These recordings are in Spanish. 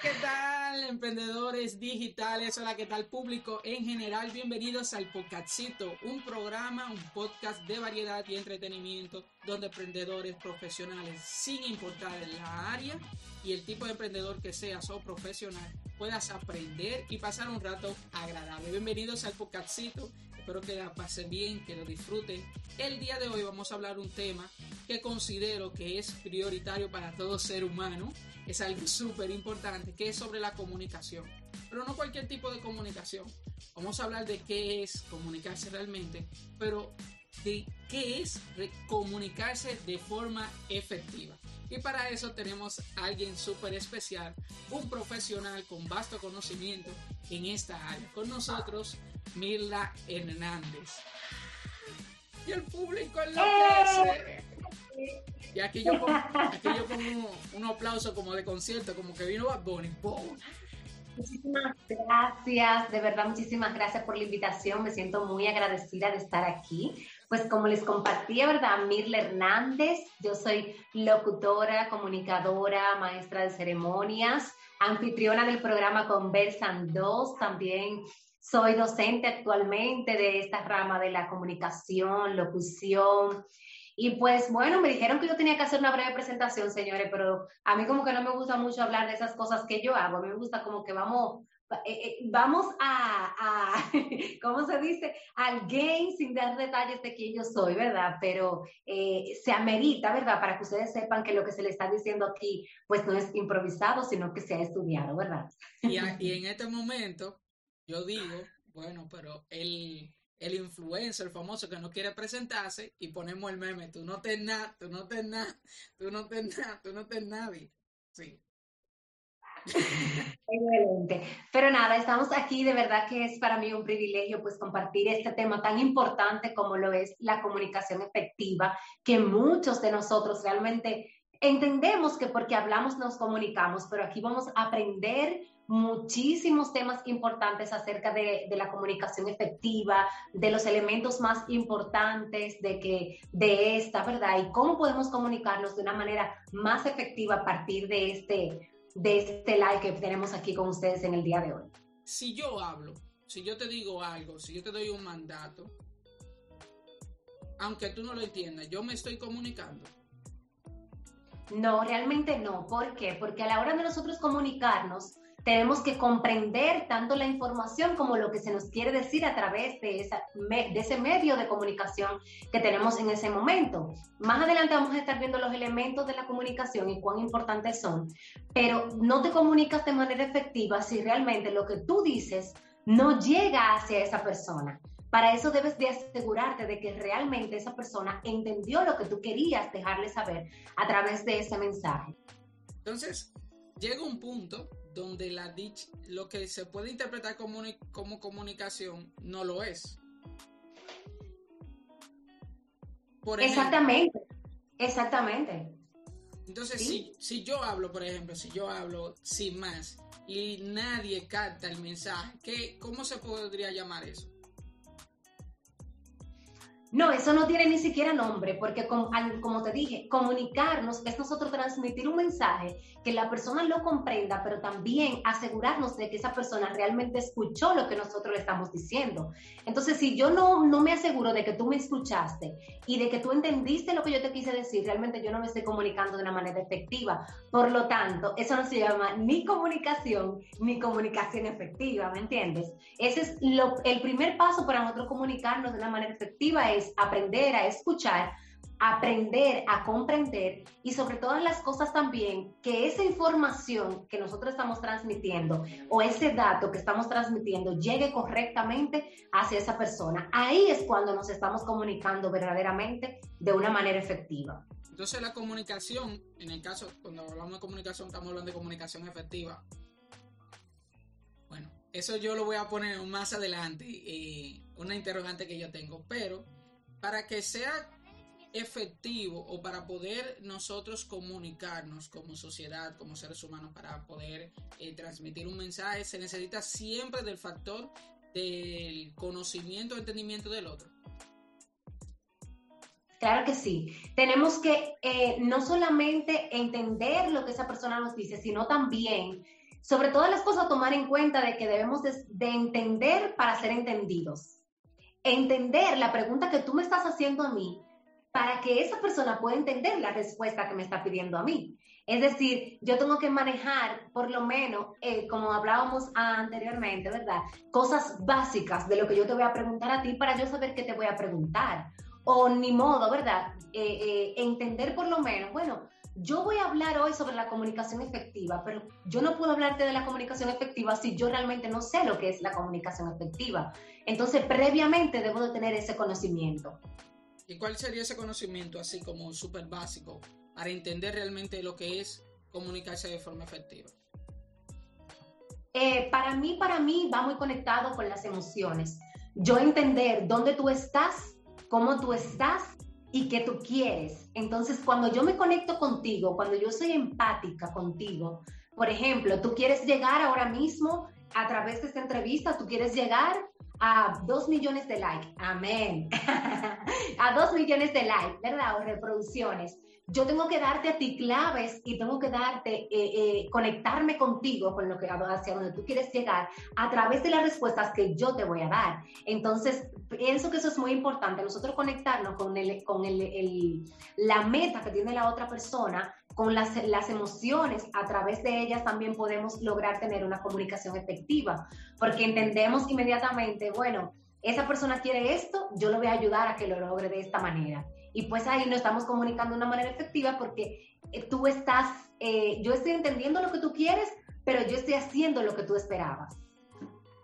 ¿qué tal, emprendedores digitales? Hola, ¿qué tal, público en general? Bienvenidos al Podcastito, un programa, un podcast de variedad y entretenimiento donde emprendedores profesionales, sin importar la área y el tipo de emprendedor que seas o profesional, puedas aprender y pasar un rato agradable. Bienvenidos al Podcastito. Espero que la pasen bien, que lo disfruten. El día de hoy vamos a hablar un tema que considero que es prioritario para todo ser humano es algo súper importante, que es sobre la comunicación. Pero no cualquier tipo de comunicación. Vamos a hablar de qué es comunicarse realmente, pero de qué es comunicarse de forma efectiva. Y para eso tenemos a alguien súper especial, un profesional con vasto conocimiento en esta área. Con nosotros, Mirla Hernández. Y el público enloquece. Y aquí yo pongo, aquí yo pongo un, aplauso como de concierto, como que vino Bad Bunny. Muchísimas gracias, de verdad muchísimas gracias por la invitación, me siento muy agradecida de estar aquí. Pues como les compartía, ¿verdad? Mirla Hernández, yo soy locutora, comunicadora, maestra de ceremonias, anfitriona del programa Conversan 2, también soy docente actualmente de esta rama de la comunicación, locución, y pues bueno, me dijeron que yo tenía que hacer una breve presentación, señores, pero a mí como que no me gusta mucho hablar de esas cosas que yo hago, a mí me gusta como que vamos, vamos a, a, ¿cómo se dice? Al game sin dar detalles de quién yo soy, ¿verdad? Pero eh, se amerita, ¿verdad? Para que ustedes sepan que lo que se le está diciendo aquí, pues no es improvisado, sino que se ha estudiado, ¿verdad? Y, y en este momento, yo digo, bueno, pero el el influencer famoso que no quiere presentarse y ponemos el meme, tú no te nada, tú no te nada, tú no te nada, tú no te nadie. Sí. Excelente. Pero nada, estamos aquí, de verdad que es para mí un privilegio pues compartir este tema tan importante como lo es la comunicación efectiva, que muchos de nosotros realmente entendemos que porque hablamos nos comunicamos, pero aquí vamos a aprender muchísimos temas importantes acerca de, la comunicación efectiva, de los elementos más importantes de, que, de esta, ¿verdad? Y cómo podemos comunicarnos de una manera más efectiva a partir de este, de este live que tenemos aquí con ustedes en el día de hoy. Si yo hablo, si yo te digo algo, si yo te doy un mandato, aunque tú no lo entiendas, yo me estoy comunicando. No, realmente no. ¿Por qué? Porque a la hora de nosotros comunicarnos, tenemos que comprender tanto la información como lo que se nos quiere decir a través de, esa, de ese medio de comunicación que tenemos en ese momento. Más adelante vamos a estar viendo los elementos de la comunicación y cuán importantes son, pero no te comunicas de manera efectiva si realmente lo que tú dices no llega hacia esa persona. Para eso debes de asegurarte de que realmente esa persona entendió lo que tú querías dejarle saber a través de ese mensaje. Entonces, llega un punto donde la dich, lo que se puede interpretar como, como comunicación no lo es. exactamente, exactamente. Entonces, si, si yo hablo, por ejemplo, si yo hablo sin más y nadie capta el mensaje, ¿qué, ¿cómo se podría llamar eso? No, eso no tiene ni siquiera nombre, porque como, te dije, comunicarnos es nosotros transmitir un mensaje que la persona lo comprenda, pero también asegurarnos de que esa persona realmente escuchó lo que nosotros le estamos diciendo. Entonces, si yo no, no me aseguro de que tú me escuchaste y de que tú entendiste lo que yo te quise decir, realmente yo no me estoy comunicando de una manera efectiva. Por lo tanto, eso no se llama ni comunicación ni comunicación efectiva, ¿me entiendes? Ese es el primer paso para nosotros comunicarnos de una manera efectiva aprender a escuchar, aprender a comprender y sobre todas las cosas también que esa información que nosotros estamos transmitiendo o ese dato que estamos transmitiendo llegue correctamente hacia esa persona. Ahí es cuando nos estamos comunicando verdaderamente de una manera efectiva. Entonces la comunicación, en el caso, cuando hablamos de comunicación, estamos hablando de comunicación efectiva. Bueno, eso yo lo voy a poner más adelante, eh, una interrogante que yo tengo, pero para que sea efectivo o para poder nosotros comunicarnos como sociedad, como seres humanos, para poder eh, transmitir un mensaje, se necesita siempre del factor del conocimiento, entendimiento del otro. Claro que sí. Tenemos que eh, no solamente entender lo que esa persona nos dice, sino también sobre todas las cosas tomar en cuenta de que debemos de, entender para ser entendidos. Entender la pregunta que tú me estás haciendo a mí para que esa persona pueda entender la respuesta que me está pidiendo a mí. Es decir, yo tengo que manejar, por lo menos, eh, como hablábamos anteriormente, ¿verdad? Cosas básicas de lo que yo te voy a preguntar a ti para yo saber qué te voy a preguntar. O ni modo, ¿verdad? Eh, eh, entender por lo menos, bueno, yo voy a hablar hoy sobre la comunicación efectiva, pero yo no puedo hablarte de la comunicación efectiva si yo realmente no sé lo que es la comunicación efectiva. Entonces, previamente debo de tener ese conocimiento. ¿Y cuál sería ese conocimiento así como súper básico para entender realmente lo que es comunicarse de forma efectiva? Eh, para mí, para mí va muy conectado con las emociones. Yo entender dónde tú estás, cómo tú estás y qué tú quieres. Entonces, cuando yo me conecto contigo, cuando yo soy empática contigo, por ejemplo, tú quieres llegar ahora mismo a través de esta entrevista, tú quieres llegar a dos millones de likes, amén, a dos millones de likes, ¿verdad? O reproducciones yo tengo que darte a ti claves y tengo que darte, eh, eh, conectarme contigo con lo que hacia donde tú quieres llegar a través de las respuestas que yo te voy a dar. Entonces, pienso que eso es muy importante, nosotros conectarnos con, el, con el, la meta que tiene la otra persona, con las, las emociones, a través de ellas también podemos lograr tener una comunicación efectiva, porque entendemos inmediatamente, bueno, esa persona quiere esto, yo le voy a ayudar a que lo logre de esta manera. Y pues ahí nos estamos comunicando de una manera efectiva porque eh, tú estás, eh, yo estoy entendiendo lo que tú quieres, pero yo estoy haciendo lo que tú esperabas.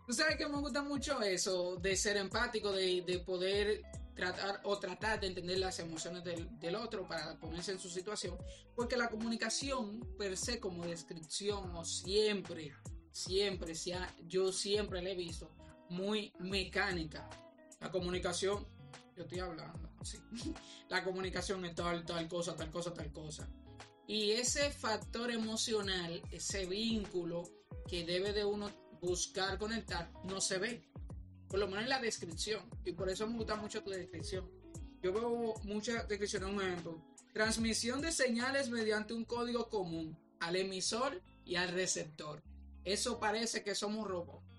Tú sabes que me gusta mucho eso, de ser empático, de, de poder tratar o tratar de entender las emociones del, del, otro para ponerse en su situación, porque la comunicación per se como descripción o siempre, siempre, yo siempre la he visto muy mecánica. La comunicación, yo estoy hablando, sí. La comunicación es tal, tal cosa, tal cosa, tal cosa. Y ese factor emocional, ese vínculo que debe de uno buscar conectar, no se ve. Por lo menos en la descripción. Y por eso me gusta mucho tu descripción. Yo veo mucha descripción, un ejemplo. Transmisión de señales mediante un código común al emisor y al receptor. Eso parece que somos robots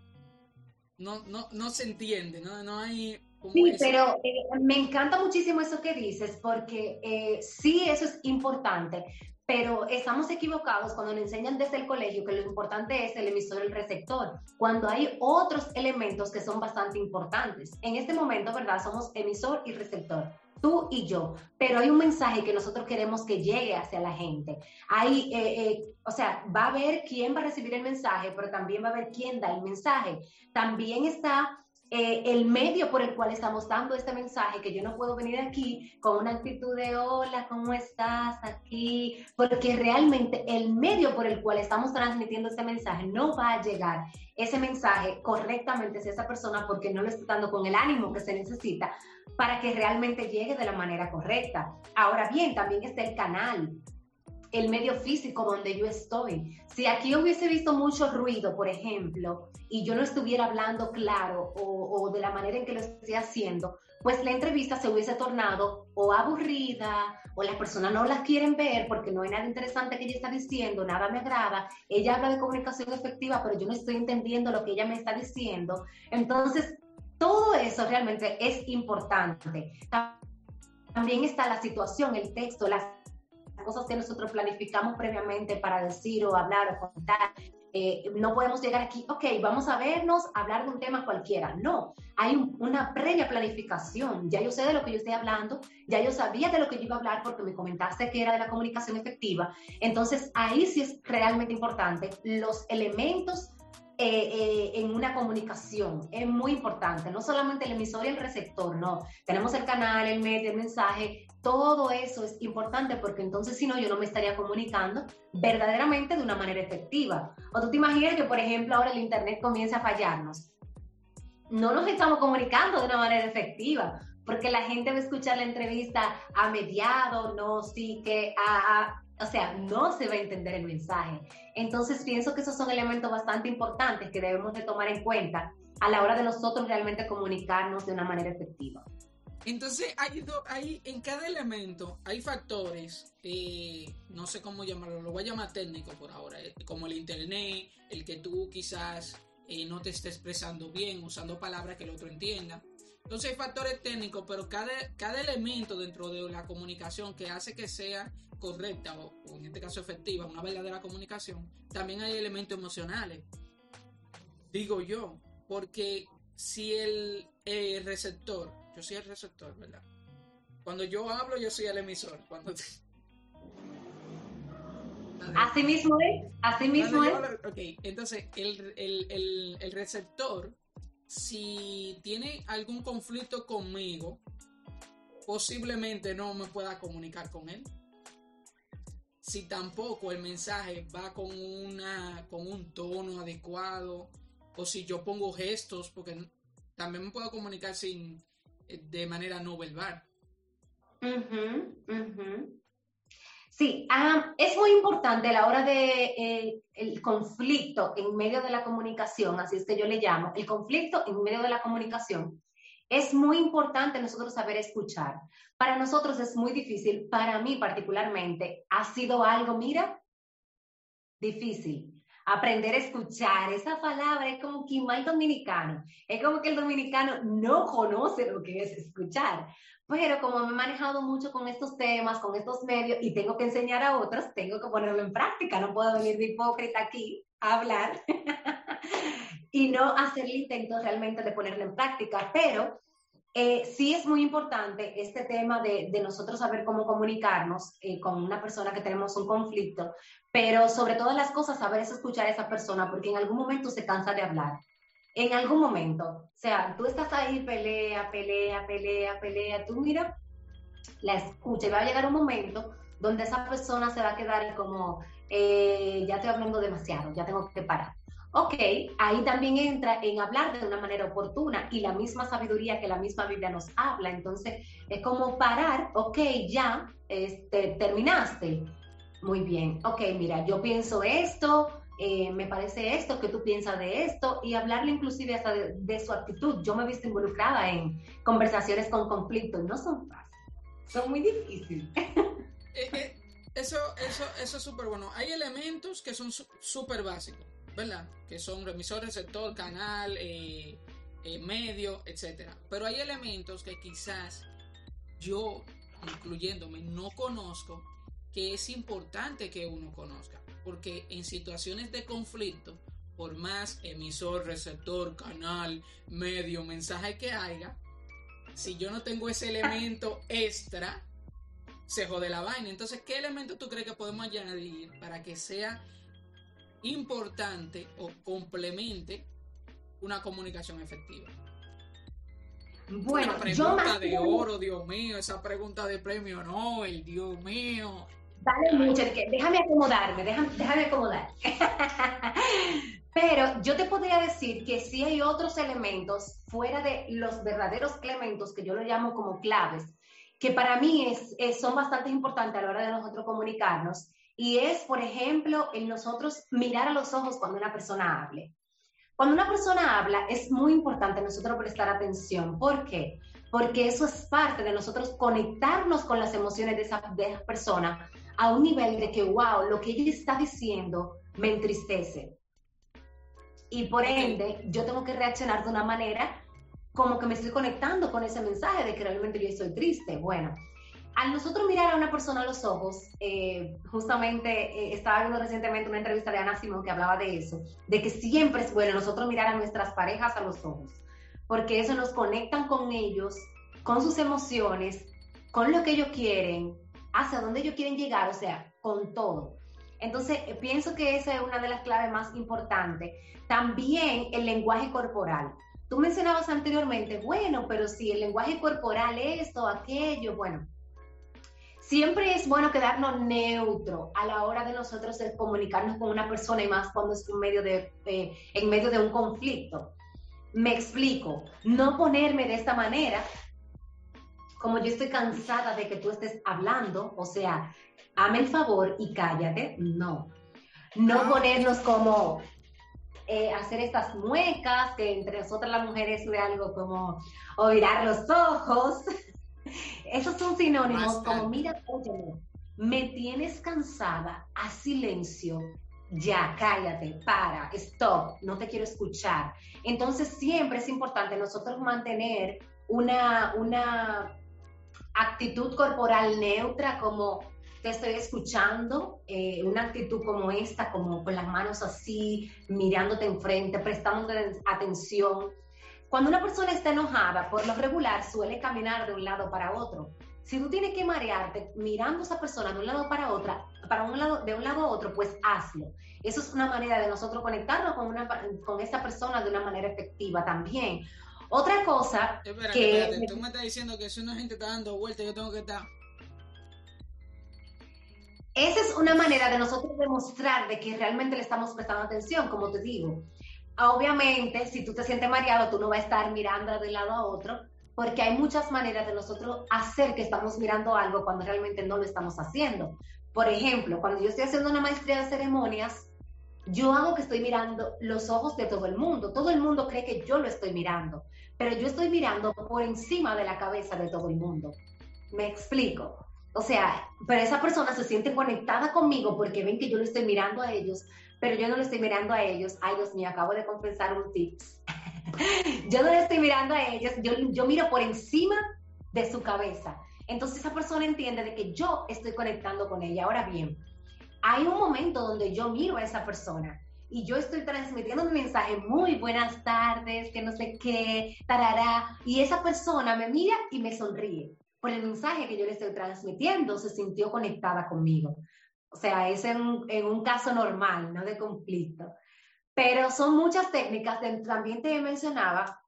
no, no, no se entiende, no, no hay... Sí, pero eh, me encanta muchísimo eso que dices, porque eh, sí, eso es importante, pero estamos equivocados cuando nos enseñan desde el colegio que lo importante es el emisor y el receptor, cuando hay otros elementos que son bastante importantes. En este momento, ¿verdad? Somos emisor y receptor tú y yo, pero hay un mensaje que nosotros queremos que llegue hacia la gente. Hay, eh, eh, o sea, va a ver quién va a recibir el mensaje, pero también va a ver quién da el mensaje. También está eh, el medio por el cual estamos dando este mensaje, que yo no puedo venir aquí con una actitud de hola, ¿cómo estás aquí? Porque realmente el medio por el cual estamos transmitiendo este mensaje no va a llegar ese mensaje correctamente hacia esa persona porque no lo está dando con el ánimo que se necesita para que realmente llegue de la manera correcta. Ahora bien, también está el canal el medio físico donde yo estoy. Si aquí hubiese visto mucho ruido, por ejemplo, y yo no estuviera hablando claro o, de la manera en que lo estoy haciendo, pues la entrevista se hubiese tornado o aburrida o las personas no las quieren ver porque no hay nada interesante que ella está diciendo, nada me agrada. Ella habla de comunicación efectiva, pero yo no estoy entendiendo lo que ella me está diciendo. Entonces, todo eso realmente es importante. También está la situación, el texto, las cosas que nosotros planificamos previamente para decir o hablar o contar. Eh, no podemos llegar aquí, ok, vamos a vernos, hablar de un tema cualquiera. No, hay una previa planificación. Ya yo sé de lo que yo estoy hablando, ya yo sabía de lo que yo iba a hablar porque me comentaste que era de la comunicación efectiva. Entonces, ahí sí es realmente importante los elementos eh, eh, en una comunicación. Es muy importante, no solamente el emisor y el receptor, no. Tenemos el canal, el medio, el mensaje, todo eso es importante porque entonces si no, yo no me estaría comunicando verdaderamente de una manera efectiva. O tú te imaginas que, por ejemplo, ahora el Internet comienza a fallarnos. No nos estamos comunicando de una manera efectiva porque la gente va a escuchar la entrevista a mediado, no sí que a, o sea, no se va a entender el mensaje. Entonces pienso que esos son elementos bastante importantes que debemos de tomar en cuenta a la hora de nosotros realmente comunicarnos de una manera efectiva. Entonces, hay, hay en cada elemento hay factores, eh, no sé cómo llamarlo, lo voy a llamar técnico por ahora, eh, como el internet, el que tú quizás eh, no te estés expresando bien, usando palabras que el otro entienda. Entonces hay factores técnicos, pero cada, cada elemento dentro de la comunicación que hace que sea correcta o, en este caso efectiva, una verdadera comunicación, también hay elementos emocionales. Digo yo, porque si el receptor, yo soy el receptor, ¿verdad? Cuando yo hablo, yo soy el emisor. Cuando Así mismo es, así mismo es. ok, entonces el, el, el, receptor, si tiene algún conflicto conmigo, posiblemente no me pueda comunicar con él. Si tampoco el mensaje va con, una, con un tono adecuado, o si yo pongo gestos, porque también me puedo comunicar sin, de manera no verbal. Sí, ah, es muy importante a la hora de eh, el conflicto en medio de la comunicación, así es que yo le llamo, el conflicto en medio de la comunicación. Es muy importante nosotros saber escuchar. Para nosotros es muy difícil, para mí particularmente, ha sido algo, mira, difícil aprender a escuchar. Esa palabra es como que mal dominicano. Es como que el dominicano no conoce lo que es escuchar. Pero como me he manejado mucho con estos temas, con estos medios y tengo que enseñar a otros, tengo que ponerlo en práctica. No puedo venir de hipócrita aquí a hablar y no hacer el intento realmente de ponerlo en práctica. Pero eh, sí es muy importante este tema de, nosotros saber cómo comunicarnos eh, con una persona que tenemos un conflicto, pero sobre todas las cosas saber escuchar a esa persona porque en algún momento se cansa de hablar. En algún momento. O sea, tú estás ahí, pelea, pelea, pelea, pelea, tú mira, la escucha y va a llegar un momento donde esa persona se va a quedar como, eh, ya estoy hablando demasiado, ya tengo que parar. Ok, ahí también entra en hablar de una manera oportuna y la misma sabiduría que la misma Biblia nos habla. Entonces, es como parar, ok, ya este, terminaste. Muy bien, ok, mira, yo pienso esto, eh, me parece esto, que tú piensas de esto, y hablarle inclusive hasta de, su actitud. Yo me he visto involucrada en conversaciones con conflictos, no son fáciles, son muy difíciles. Eh, eh, eso, eso, eso es súper bueno. Hay elementos que son súper básicos ¿verdad? Que son remisor, receptor, canal, medio, etcétera. Pero hay elementos que quizás yo, incluyéndome, no conozco, que es importante que uno conozca. Porque en situaciones de conflicto, por más emisor, receptor, canal, medio, mensaje que haya, si yo no tengo ese elemento extra, se jode la vaina. Entonces, ¿qué elemento tú crees que podemos añadir para que sea importante o complemente una comunicación efectiva? Bueno, pregunta de oro, Dios mío, esa pregunta de premio Nobel, Dios mío. Dale mucho, déjame acomodarme, déjame, déjame acomodar. Pero yo te podría decir que sí hay otros elementos fuera de los verdaderos elementos que yo lo llamo como claves, que para mí es, son bastante importantes a la hora de nosotros comunicarnos y es, por ejemplo, en nosotros mirar a los ojos cuando una persona hable. Cuando una persona habla, es muy importante nosotros prestar atención. ¿Por qué? Porque eso es parte de nosotros conectarnos con las emociones de esa, persona a un nivel de que, wow, lo que ella está diciendo me entristece. Y por ende, yo tengo que reaccionar de una manera como que me estoy conectando con ese mensaje de que realmente yo estoy triste. Bueno, al nosotros mirar a una persona a los ojos, eh, justamente eh, estaba viendo recientemente una entrevista de Ana Simón que hablaba de eso, de que siempre es bueno nosotros mirar a nuestras parejas a los ojos, porque eso nos conecta con ellos, con sus emociones, con lo que ellos quieren, hacia dónde ellos quieren llegar, o sea, con todo. Entonces, eh, pienso que esa es una de las claves más importantes. También el lenguaje corporal. Tú mencionabas anteriormente, bueno, pero si el lenguaje corporal, esto, aquello, bueno, Siempre es bueno quedarnos neutro a la hora de nosotros comunicarnos con una persona y más cuando es medio de, eh, en medio de un conflicto. Me explico, no ponerme de esta manera, como yo estoy cansada de que tú estés hablando, o sea, hame el favor y cállate, no. No ah. ponernos como eh, hacer estas muecas, que entre nosotras las mujeres es algo como o mirar los ojos. Esos son sinónimos como, mira, óyeme, me tienes cansada, a silencio, ya, cállate, para, stop, no te quiero escuchar. Entonces siempre es importante nosotros mantener una, una actitud corporal neutra como te estoy escuchando, eh, una actitud como esta, como con las manos así, mirándote enfrente, prestando atención. Cuando una persona está enojada, por lo regular suele caminar de un lado para otro. Si tú tienes que marearte mirando a esa persona de un lado para otra, para un lado, de un lado a otro, pues hazlo. Eso es una manera de nosotros conectarnos con, esa persona de una manera efectiva también. Otra cosa que... Espérate, tú me estás diciendo que si una gente está dando vueltas, yo tengo que estar... Esa es una manera de nosotros demostrar de que realmente le estamos prestando atención, como te digo. Obviamente, si tú te sientes mareado, tú no vas a estar mirando de un lado a otro, porque hay muchas maneras de nosotros hacer que estamos mirando algo cuando realmente no lo estamos haciendo. Por ejemplo, cuando yo estoy haciendo una maestría de ceremonias, yo hago que estoy mirando los ojos de todo el mundo. Todo el mundo cree que yo lo estoy mirando, pero yo estoy mirando por encima de la cabeza de todo el mundo. Me explico. O sea, pero esa persona se siente conectada conmigo porque ven que yo lo estoy mirando a ellos, pero yo no lo estoy mirando a ellos. Ay, Dios mío, acabo de confesar un tips. yo no le estoy mirando a ellos, yo, yo miro por encima de su cabeza. Entonces esa persona entiende de que yo estoy conectando con ella. Ahora bien, hay un momento donde yo miro a esa persona y yo estoy transmitiendo un mensaje muy buenas tardes, que no sé qué, tarará, y esa persona me mira y me sonríe por el mensaje que yo le estoy transmitiendo, se sintió conectada conmigo. O sea, es en, un caso normal, no de conflicto. Pero son muchas técnicas, también te mencionaba,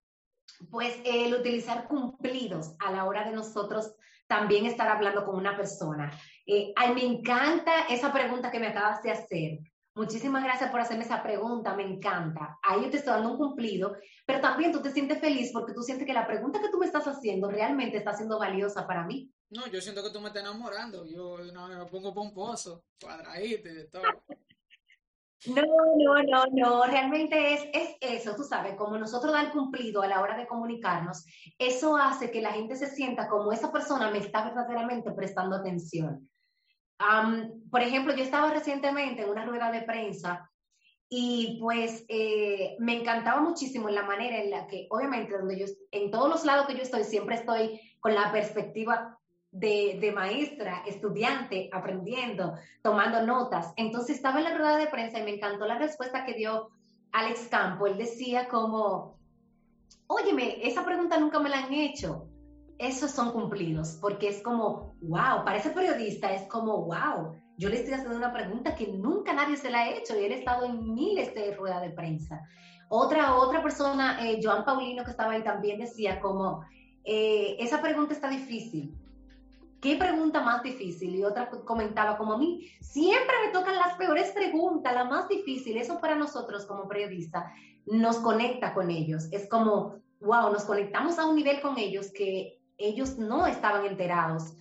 pues el utilizar cumplidos a la hora de nosotros también estar hablando con una persona. Eh, ay, me encanta esa pregunta que me acabas de hacer. Muchísimas gracias por hacerme esa pregunta, me encanta. Ahí yo te estoy dando un cumplido, pero también tú te sientes feliz porque tú sientes que la pregunta que tú me estás haciendo realmente está siendo valiosa para mí. No, yo siento que tú me estás enamorando. Yo no, me pongo pomposo, cuadradito de todo. No, no, no, no, realmente es, es eso, tú sabes, como nosotros dar cumplido a la hora de comunicarnos, eso hace que la gente se sienta como esa persona me está verdaderamente prestando atención. por ejemplo, yo estaba recientemente en una rueda de prensa y pues eh, me encantaba muchísimo la manera en la que, obviamente, donde yo, en todos los lados que yo estoy, siempre estoy con la perspectiva de, maestra, estudiante, aprendiendo, tomando notas. Entonces estaba en la rueda de prensa y me encantó la respuesta que dio Alex Campo. Él decía como, óyeme, esa pregunta nunca me la han hecho. Esos son cumplidos, porque es como, wow, para ese periodista es como, wow, yo le estoy haciendo una pregunta que nunca nadie se la ha hecho y él ha estado en miles de ruedas de prensa. Otra, otra persona, eh, Joan Paulino, que estaba ahí también decía como, eh, esa pregunta está difícil, ¿Qué pregunta más difícil? Y otra comentaba como a mí, siempre me tocan las peores preguntas, la más difícil. Eso para nosotros como periodistas nos conecta con ellos. Es como, wow, nos conectamos a un nivel con ellos que ellos no estaban enterados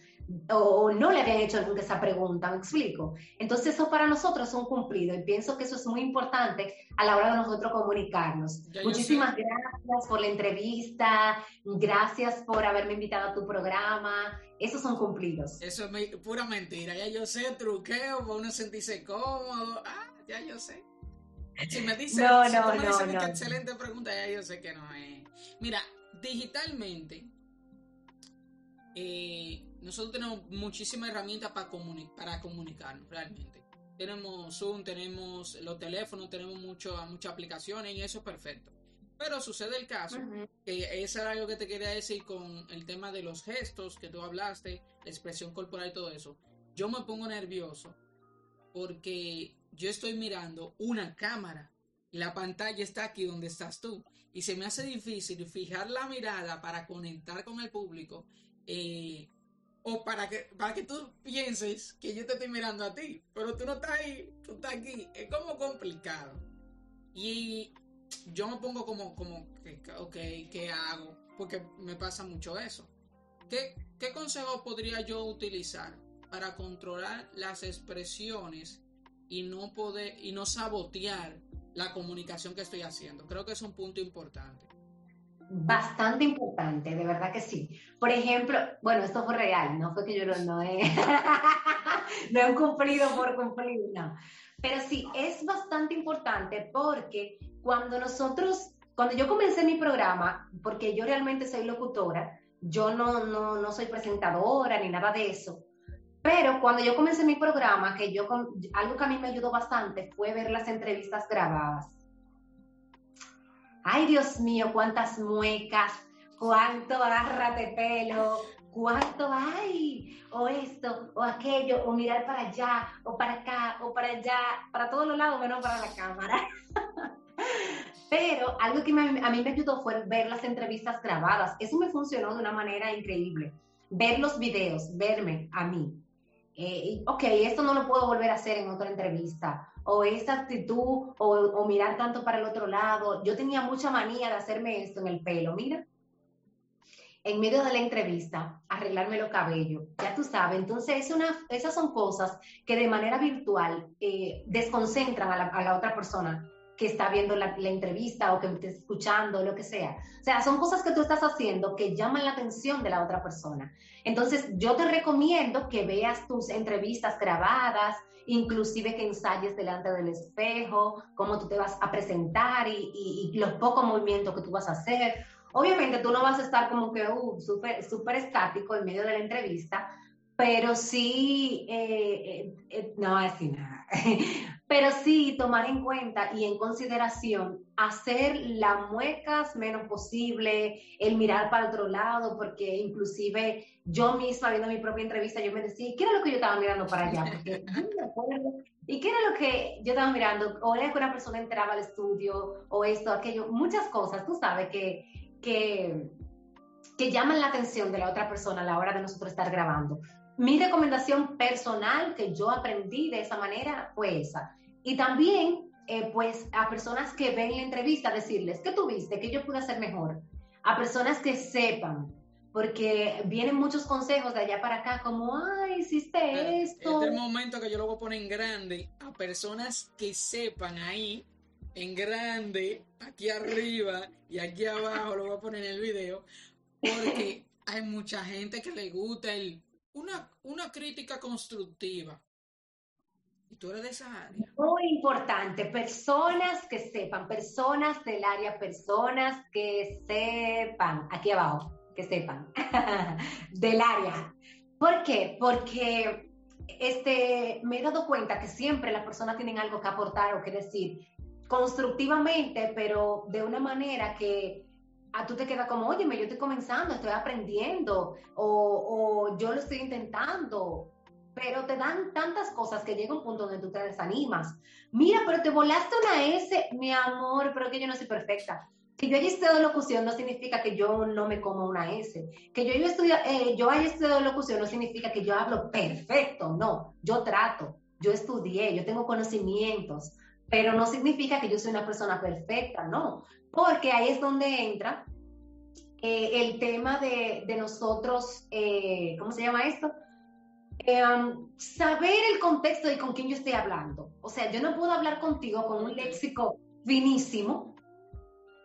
o no le habían hecho nunca esa pregunta, ¿me explico? Entonces eso para nosotros es un cumplido y pienso que eso es muy importante a la hora de nosotros comunicarnos. Muchísimas gracias por la entrevista, gracias por haberme invitado a tu programa, esos son cumplidos. Eso es pura mentira, ya yo sé, truqueo, para uno sentirse cómodo, ah, ya yo sé. Si me dices, no, si no, me no, excelente pregunta, ya yo sé que no es. Mira, digitalmente, eh, nosotros tenemos muchísimas herramientas para, para comunicarnos realmente. Tenemos Zoom, tenemos los teléfonos, tenemos mucho, muchas aplicaciones y eso es perfecto. Pero sucede el caso, que eso era algo que te quería decir con el tema de los gestos que tú hablaste, la expresión corporal y todo eso. Yo me pongo nervioso porque yo estoy mirando una cámara y la pantalla está aquí donde estás tú. Y se me hace difícil fijar la mirada para conectar con el público eh, o para que, para que tú pienses que yo te estoy mirando a ti, pero tú no estás ahí, tú estás aquí. Es como complicado. Y yo me pongo como, como, ok, ¿qué hago? Porque me pasa mucho eso. ¿Qué, qué consejo podría yo utilizar para controlar las expresiones y no poder, y no sabotear la comunicación que estoy haciendo? Creo que es un punto importante. Bastante importante, de verdad que sí. Por ejemplo, bueno, esto fue real, no fue que yo no he, no he cumplido por cumplir, no. Pero sí, es bastante importante porque cuando nosotros, cuando yo comencé mi programa, porque yo realmente soy locutora, yo no, no, no soy presentadora ni nada de eso, pero cuando yo comencé mi programa, que yo, algo que a mí me ayudó bastante fue ver las entrevistas grabadas ay Dios mío, cuántas muecas, cuánto de pelo, cuánto hay, o esto, o aquello, o mirar para allá, o para acá, o para allá, para todos los lados, menos para la cámara. Pero algo que a mí me ayudó fue ver las entrevistas grabadas. Eso me funcionó de una manera increíble. Ver los videos, verme a mí. Eh, ok, esto no lo puedo volver a hacer en otra entrevista o esa actitud o, mirar tanto para el otro lado. Yo tenía mucha manía de hacerme esto en el pelo, mira. En medio de la entrevista, arreglarme los cabellos, ya tú sabes. Entonces, es una, esas son cosas que de manera virtual eh, desconcentran a la, otra persona que está viendo la, la, entrevista o que está escuchando, lo que sea. O sea, son cosas que tú estás haciendo que llaman la atención de la otra persona. Entonces, yo te recomiendo que veas tus entrevistas grabadas, inclusive que ensayes delante del espejo, cómo tú te vas a presentar y, los pocos movimientos que tú vas a hacer. Obviamente tú no vas a estar como que uh, súper super estático en medio de la entrevista, pero sí, eh, eh, eh, no así nada, pero sí tomar en cuenta y en consideración hacer las muecas menos posible, el mirar para otro lado, porque inclusive yo misma viendo mi propia entrevista, yo me decía, ¿qué era lo que yo estaba mirando para allá? ¿Y qué era lo que yo estaba mirando? O era que una persona entraba al estudio, o esto, aquello, muchas cosas, tú sabes, que, que, que llaman la atención de la otra persona a la hora de nosotros estar grabando. Mi recomendación personal que yo aprendí de esa manera fue esa. Y también, eh, pues, a personas que ven la entrevista, decirles, ¿qué tuviste? ¿Qué yo pude hacer mejor? A personas que sepan, porque vienen muchos consejos de allá para acá, como, ay, hiciste esto. Este es el momento que yo lo voy a poner en grande a personas que sepan ahí, en grande, aquí arriba y aquí abajo, lo voy a poner en el video, porque hay mucha gente que le gusta el una, una crítica constructiva. Y tú eres de esa área. Muy importante, personas que sepan, personas del área, personas que sepan, aquí abajo, que sepan, del área. ¿Por qué? Porque este, me he dado cuenta que siempre las personas tienen algo que aportar o que decir constructivamente, pero de una manera que a tú te quedas como, oye, yo estoy comenzando, estoy aprendiendo, o, o, yo lo estoy intentando, pero te dan tantas cosas que llega un punto donde tú te desanimas. Mira, pero te volaste una S, mi amor, pero que yo no soy perfecta. Que yo haya estudiado locución no significa que yo no me como una S. Que yo, haya estudiado, eh, yo haya estudiado locución no significa que yo hablo perfecto, no. Yo trato, yo estudié, yo tengo conocimientos, pero no significa que yo soy una persona perfecta, no porque ahí es donde entra eh, el tema de, nosotros, eh, ¿cómo se llama esto? Eh, um, saber el contexto de con quién yo estoy hablando. O sea, yo no puedo hablar contigo con un léxico finísimo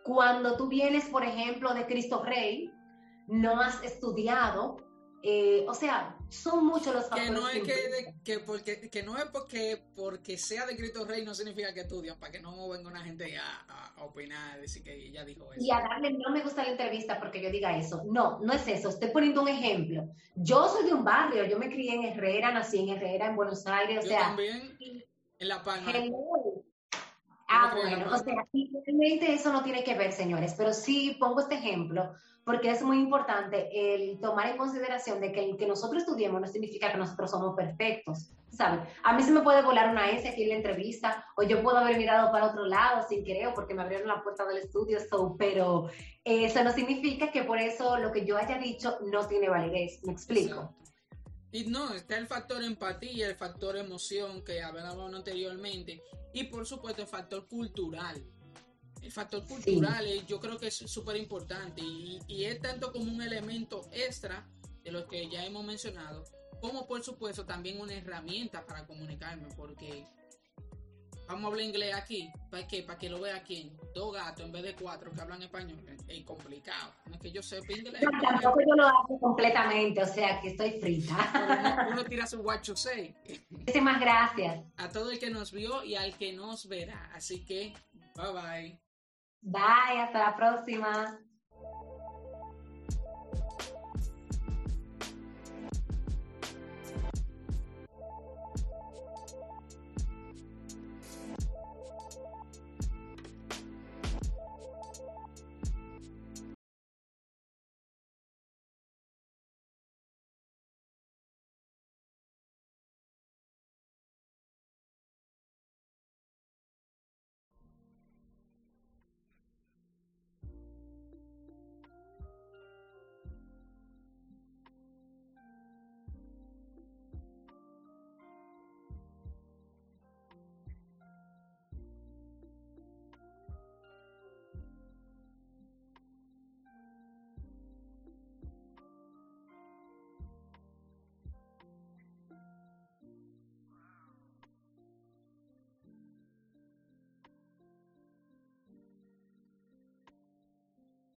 cuando tú vienes, por ejemplo, de Cristo Rey, no has estudiado, eh, o sea, son muchos los factores. Que no es que, que, porque, que no es porque, porque sea de Cristo Rey no significa que estudian, para que no venga una gente a, a, opinar, decir que ella dijo eso. Y a darle, no me gusta la entrevista porque yo diga eso. No, no es eso. Estoy poniendo un ejemplo. Yo soy de un barrio, yo me crié en Herrera, nací en Herrera, en Buenos Aires, o yo sea. también, en La Palma. Ah, bueno, o sea, realmente eso no tiene que ver, señores, pero sí pongo este ejemplo porque es muy importante el tomar en consideración de que el que nosotros estudiemos no significa que nosotros somos perfectos, ¿sabes? A mí se me puede volar una S aquí en la entrevista, o yo puedo haber mirado para otro lado sin querer, porque me abrieron la puerta del estudio, pero eso no significa que por eso lo que yo haya dicho no tiene validez, ¿me explico? Y no, está el factor empatía, el factor emoción que hablábamos anteriormente, y por supuesto el factor cultural. El factor cultural yo creo que es súper importante y, es tanto como un elemento extra de lo que ya hemos mencionado, como por supuesto también una herramienta para comunicarme, porque vamos a hablar inglés aquí. ¿Para qué? Para que lo vea aquí. Dos gatos en vez de cuatro que hablan español. Es complicado. No es que yo sepa inglés. tampoco yo lo hago completamente, o sea que estoy frita. Uno, tira su guacho say. Muchísimas gracias. A todo el que nos vio y al que nos verá. Así que, bye bye. Bye, hasta la próxima.